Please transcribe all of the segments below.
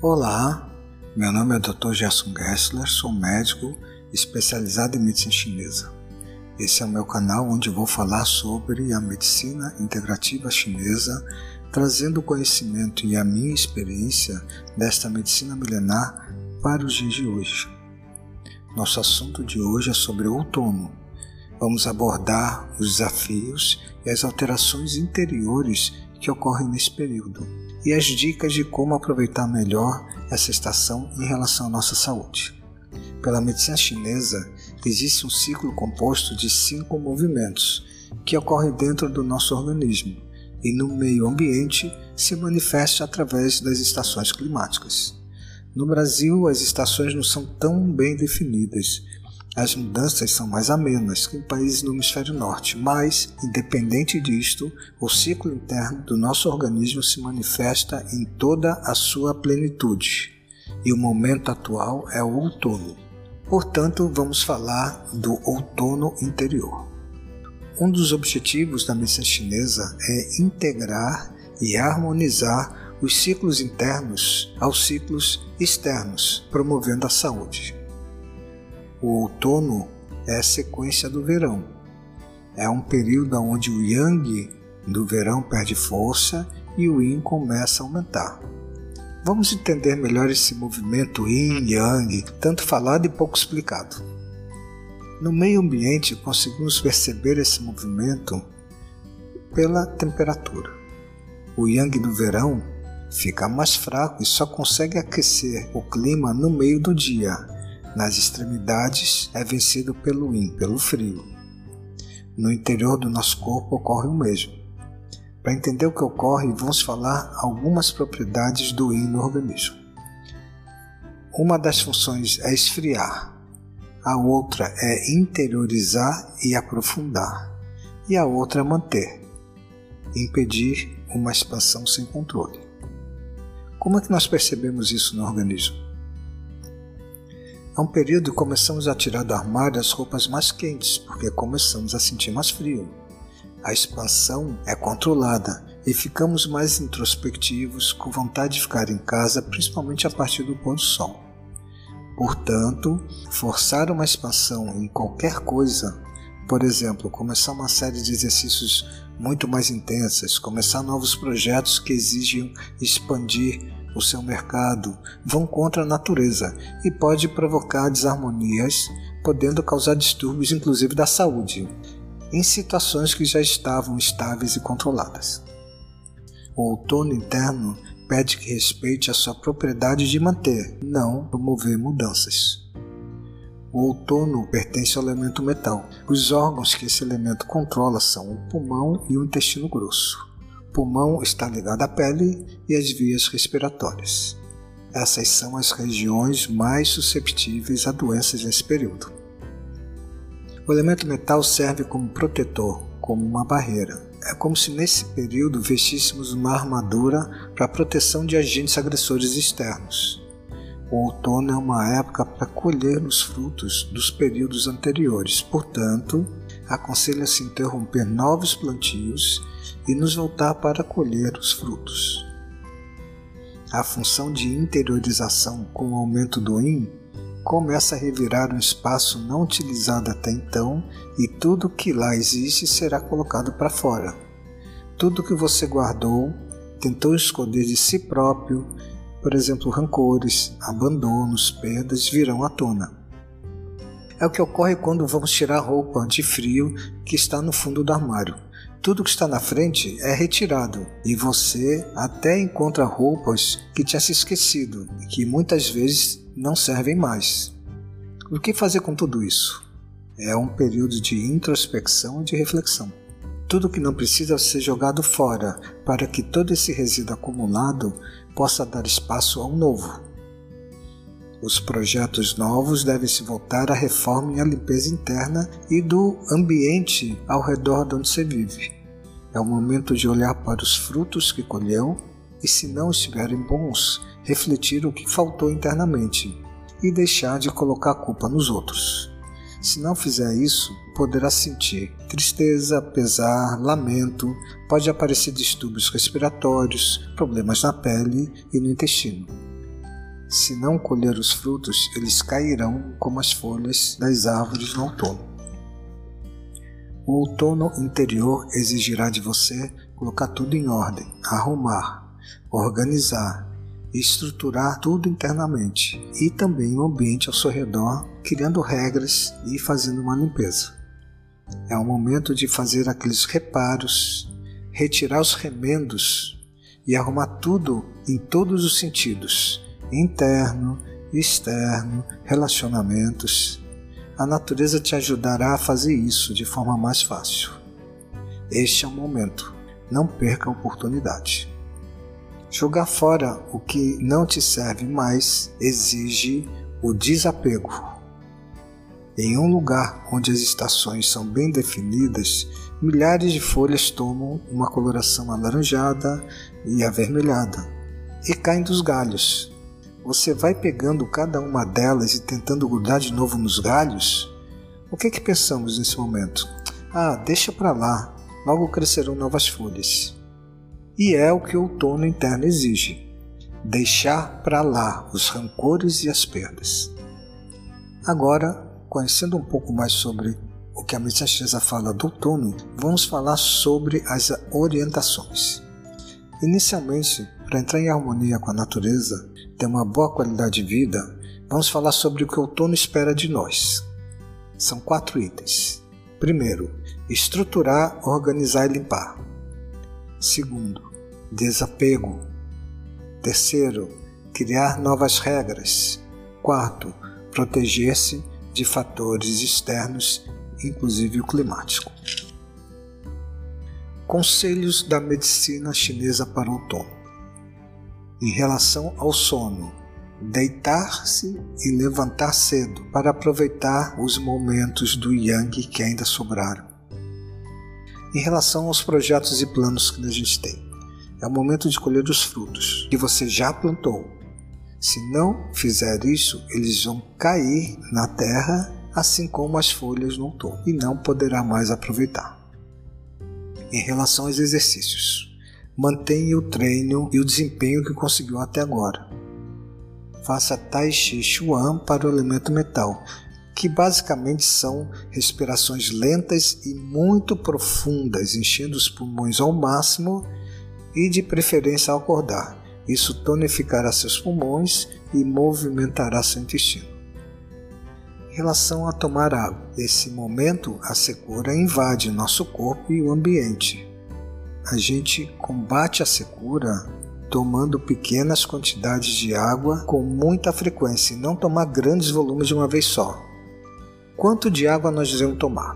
Olá, meu nome é Dr. Gerson Gessler, sou médico especializado em medicina chinesa. Esse é o meu canal onde vou falar sobre a medicina integrativa chinesa, trazendo o conhecimento e a minha experiência desta medicina milenar para os dias de hoje. Nosso assunto de hoje é sobre o outono. Vamos abordar os desafios e as alterações interiores que ocorrem nesse período e as dicas de como aproveitar melhor essa estação em relação à nossa saúde. Pela medicina chinesa, existe um ciclo composto de cinco movimentos que ocorrem dentro do nosso organismo e no meio ambiente se manifesta através das estações climáticas. No Brasil, as estações não são tão bem definidas as mudanças são mais amenas que em países no hemisfério norte, mas, independente disto, o ciclo interno do nosso organismo se manifesta em toda a sua plenitude. E o momento atual é o outono. Portanto, vamos falar do outono interior. Um dos objetivos da medicina chinesa é integrar e harmonizar os ciclos internos aos ciclos externos, promovendo a saúde. O outono é a sequência do verão. É um período onde o yang do verão perde força e o yin começa a aumentar. Vamos entender melhor esse movimento yin-yang, tanto falado e pouco explicado. No meio ambiente, conseguimos perceber esse movimento pela temperatura. O yang do verão fica mais fraco e só consegue aquecer o clima no meio do dia, nas extremidades é vencido pelo yin, pelo frio. No interior do nosso corpo ocorre o mesmo. Para entender o que ocorre, vamos falar algumas propriedades do yin no organismo. Uma das funções é esfriar, a outra é interiorizar e aprofundar, e a outra é manter, impedir uma expansão sem controle. Como é que nós percebemos isso no organismo? É um período começamos a tirar do armário as roupas mais quentes, porque começamos a sentir mais frio. A expansão é controlada e ficamos mais introspectivos, com vontade de ficar em casa, principalmente a partir do pôr do sol. Portanto, forçar uma expansão em qualquer coisa, por exemplo, começar uma série de exercícios muito mais intensas, começar novos projetos que exigem expandir o seu mercado vão contra a natureza e pode provocar desarmonias, podendo causar distúrbios inclusive da saúde, em situações que já estavam estáveis e controladas. O outono interno pede que respeite a sua propriedade de manter, não promover mudanças. O outono pertence ao elemento metal. Os órgãos que esse elemento controla são o pulmão e o intestino grosso pulmão está ligado à pele e às vias respiratórias. Essas são as regiões mais susceptíveis a doenças nesse período. O elemento metal serve como protetor, como uma barreira. É como se nesse período vestíssemos uma armadura para a proteção de agentes agressores externos. O outono é uma época para colher os frutos dos períodos anteriores, portanto, aconselha-se interromper novos plantios e nos voltar para colher os frutos. A função de interiorização com o aumento do yin começa a revirar um espaço não utilizado até então e tudo que lá existe será colocado para fora. Tudo que você guardou, tentou esconder de si próprio, por exemplo, rancores, abandonos, perdas, virão à tona. É o que ocorre quando vamos tirar roupa anti-frio que está no fundo do armário tudo que está na frente é retirado e você até encontra roupas que tinha se esquecido e que muitas vezes não servem mais. O que fazer com tudo isso? É um período de introspecção e de reflexão. Tudo que não precisa ser jogado fora para que todo esse resíduo acumulado possa dar espaço a um novo. Os projetos novos devem se voltar à reforma e à limpeza interna e do ambiente ao redor de onde você vive. É o momento de olhar para os frutos que colheu e, se não estiverem bons, refletir o que faltou internamente e deixar de colocar a culpa nos outros. Se não fizer isso, poderá sentir tristeza, pesar, lamento, pode aparecer distúrbios respiratórios, problemas na pele e no intestino. Se não colher os frutos, eles cairão como as folhas das árvores no outono. O outono interior exigirá de você colocar tudo em ordem, arrumar, organizar, estruturar tudo internamente e também o ambiente ao seu redor, criando regras e fazendo uma limpeza. É o momento de fazer aqueles reparos, retirar os remendos e arrumar tudo em todos os sentidos interno, externo, relacionamentos. A natureza te ajudará a fazer isso de forma mais fácil. Este é o momento. Não perca a oportunidade. Jogar fora o que não te serve mais exige o desapego. Em um lugar onde as estações são bem definidas, milhares de folhas tomam uma coloração alaranjada e avermelhada e caem dos galhos. Você vai pegando cada uma delas e tentando grudar de novo nos galhos? O que é que pensamos nesse momento? Ah, deixa para lá, logo crescerão novas folhas. E é o que o outono interno exige: deixar para lá os rancores e as perdas. Agora, conhecendo um pouco mais sobre o que a medicina fala do outono, vamos falar sobre as orientações. Inicialmente, para entrar em harmonia com a natureza, ter uma boa qualidade de vida, vamos falar sobre o que o outono espera de nós. São quatro itens. Primeiro, estruturar, organizar e limpar. Segundo, desapego. Terceiro, criar novas regras. Quarto, proteger-se de fatores externos, inclusive o climático. Conselhos da medicina chinesa para o outono. Em relação ao sono, deitar-se e levantar cedo para aproveitar os momentos do yang que ainda sobraram. Em relação aos projetos e planos que a gente tem, é o momento de colher os frutos que você já plantou se não fizer isso, eles vão cair na terra, assim como as folhas no outono, e não poderá mais aproveitar. Em relação aos exercícios, mantenha o treino e o desempenho que conseguiu até agora. Faça Tai Chi Chuan para o elemento metal, que basicamente são respirações lentas e muito profundas, enchendo os pulmões ao máximo e de preferência ao acordar isso tonificará seus pulmões e movimentará seu intestino. Em relação a tomar água, nesse momento a secura invade nosso corpo e o ambiente. A gente combate a secura tomando pequenas quantidades de água com muita frequência e não tomar grandes volumes de uma vez só. Quanto de água nós devemos tomar?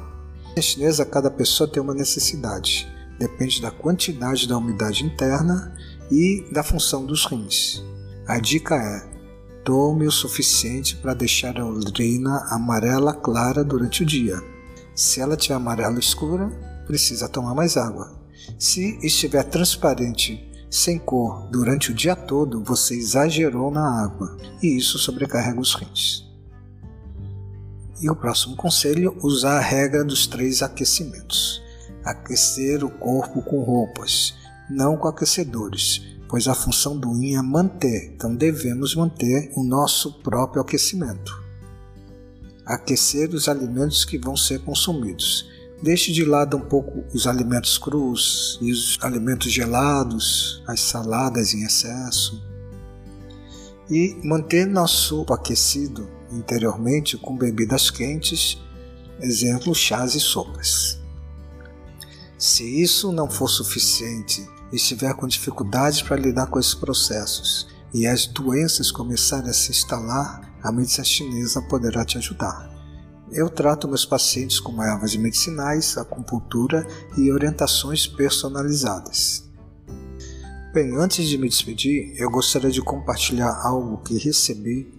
Na chinesa, cada pessoa tem uma necessidade. Depende da quantidade da umidade interna e da função dos rins. A dica é: tome o suficiente para deixar a urina amarela clara durante o dia. Se ela tiver amarela escura, precisa tomar mais água. Se estiver transparente, sem cor, durante o dia todo, você exagerou na água e isso sobrecarrega os rins. E o próximo conselho: usar a regra dos três aquecimentos. Aquecer o corpo com roupas não com aquecedores, pois a função do yin é manter, então devemos manter o nosso próprio aquecimento. Aquecer os alimentos que vão ser consumidos. Deixe de lado um pouco os alimentos crus e os alimentos gelados, as saladas em excesso. E manter nosso aquecido interiormente com bebidas quentes, exemplo chás e sopas. Se isso não for suficiente e estiver com dificuldades para lidar com esses processos e as doenças começarem a se instalar, a medicina chinesa poderá te ajudar. Eu trato meus pacientes com ervas medicinais, acupuntura e orientações personalizadas. Bem, antes de me despedir, eu gostaria de compartilhar algo que recebi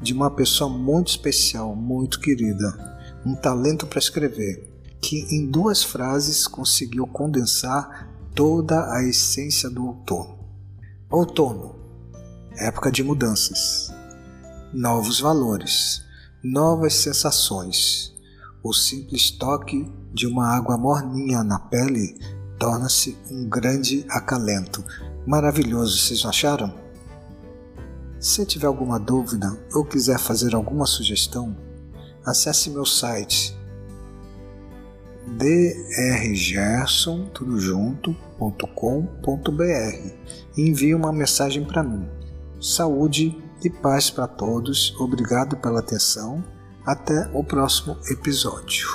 de uma pessoa muito especial, muito querida, um talento para escrever que em duas frases conseguiu condensar toda a essência do outono. Outono, época de mudanças, novos valores, novas sensações. O simples toque de uma água morninha na pele torna-se um grande acalento. Maravilhoso, vocês acharam? Se tiver alguma dúvida ou quiser fazer alguma sugestão, acesse meu site drgerson.com.br e envie uma mensagem para mim. Saúde e paz para todos. Obrigado pela atenção. Até o próximo episódio.